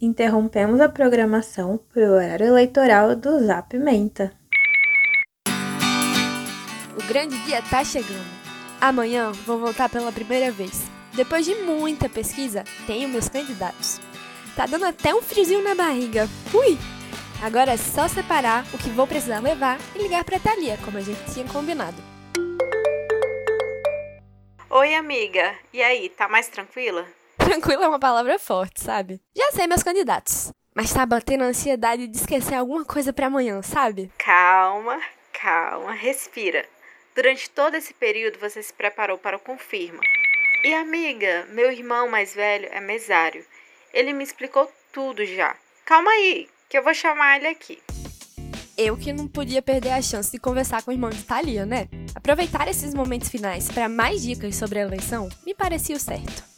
interrompemos a programação para o horário eleitoral do Zap Menta. O grande dia tá chegando. Amanhã vou votar pela primeira vez. Depois de muita pesquisa, tenho meus candidatos. Tá dando até um friozinho na barriga. Ui! Agora é só separar o que vou precisar levar e ligar pra Thalia, como a gente tinha combinado. Oi, amiga. E aí, tá mais tranquila? Tranquila é uma palavra forte, sabe? Já sei meus candidatos. Mas tá batendo a ansiedade de esquecer alguma coisa para amanhã, sabe? Calma, calma, respira. Durante todo esse período você se preparou para o confirma. E amiga, meu irmão mais velho é mesário. Ele me explicou tudo já. Calma aí, que eu vou chamar ele aqui. Eu que não podia perder a chance de conversar com o irmão de Thalia, né? Aproveitar esses momentos finais para mais dicas sobre a eleição me parecia o certo.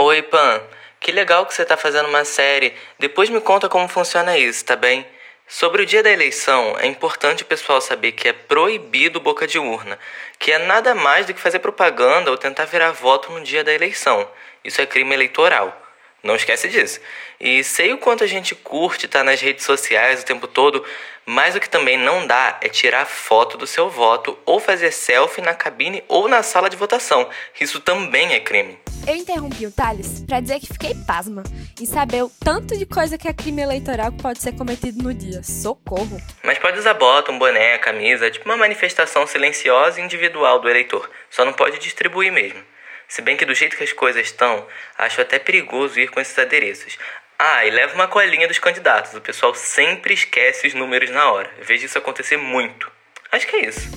Oi, Pan. Que legal que você tá fazendo uma série. Depois me conta como funciona isso, tá bem? Sobre o dia da eleição, é importante o pessoal saber que é proibido boca de urna, que é nada mais do que fazer propaganda ou tentar virar voto no dia da eleição. Isso é crime eleitoral. Não esquece disso. E sei o quanto a gente curte estar tá nas redes sociais o tempo todo, mas o que também não dá é tirar foto do seu voto ou fazer selfie na cabine ou na sala de votação. Isso também é crime. Eu interrompi o Thales para dizer que fiquei pasma em saber o tanto de coisa que é crime eleitoral que pode ser cometido no dia. Socorro! Mas pode usar bota, um boné, camisa, tipo uma manifestação silenciosa e individual do eleitor. Só não pode distribuir mesmo. Se bem que do jeito que as coisas estão, acho até perigoso ir com esses adereços. Ah, e leva uma colinha dos candidatos. O pessoal sempre esquece os números na hora. Vejo isso acontecer muito. Acho que é isso.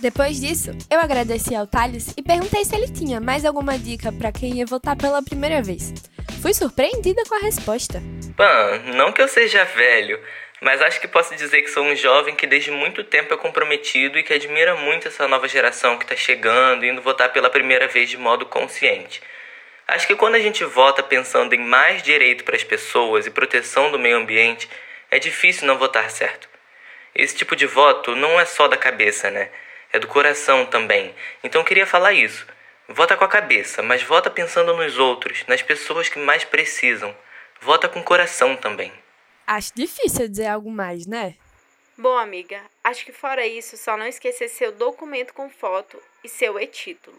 Depois disso, eu agradeci ao Thales e perguntei se ele tinha mais alguma dica para quem ia votar pela primeira vez. Fui surpreendida com a resposta. Pan, não que eu seja velho, mas acho que posso dizer que sou um jovem que desde muito tempo é comprometido e que admira muito essa nova geração que está chegando e indo votar pela primeira vez de modo consciente. Acho que quando a gente vota pensando em mais direito para as pessoas e proteção do meio ambiente, é difícil não votar certo. Esse tipo de voto não é só da cabeça, né? É do coração também. Então eu queria falar isso. Vota com a cabeça, mas vota pensando nos outros, nas pessoas que mais precisam. Vota com o coração também. Acho difícil dizer algo mais, né? Bom, amiga, acho que fora isso, só não esquecer seu documento com foto e seu e-título.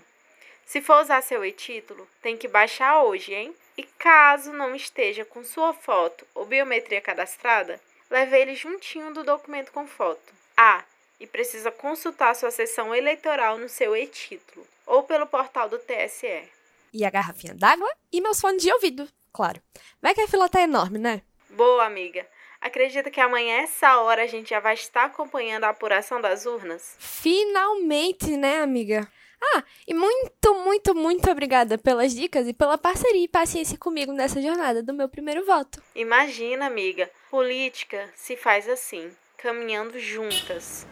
Se for usar seu e-título, tem que baixar hoje, hein? E caso não esteja com sua foto ou biometria cadastrada, leve ele juntinho do documento com foto. Ah, e precisa consultar sua sessão eleitoral no seu e-título ou pelo portal do TSE. E a garrafinha d'água e meus fones de ouvido, claro. Vai que a fila tá enorme, né? Boa, amiga. Acredita que amanhã, essa hora, a gente já vai estar acompanhando a apuração das urnas? Finalmente, né, amiga? Ah, e muito, muito, muito obrigada pelas dicas e pela parceria e paciência comigo nessa jornada do meu primeiro voto. Imagina, amiga, política se faz assim, caminhando juntas.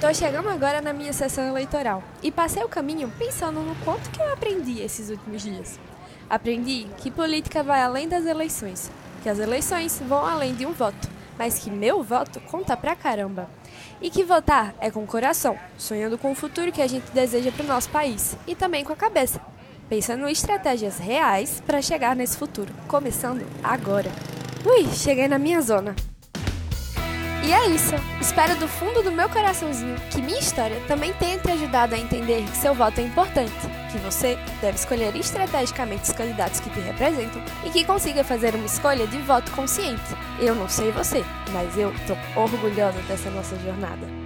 Tô chegando agora na minha sessão eleitoral e passei o caminho pensando no quanto que eu aprendi esses últimos dias. Aprendi que política vai além das eleições, que as eleições vão além de um voto, mas que meu voto conta pra caramba. E que votar é com o coração, sonhando com o futuro que a gente deseja para o nosso país e também com a cabeça, pensando em estratégias reais para chegar nesse futuro, começando agora. Ui, cheguei na minha zona. E é isso. Espero do fundo do meu coraçãozinho que minha história também tenha te ajudado a entender que seu voto é importante, que você deve escolher estrategicamente os candidatos que te representam e que consiga fazer uma escolha de voto consciente. Eu não sei você, mas eu tô orgulhosa dessa nossa jornada.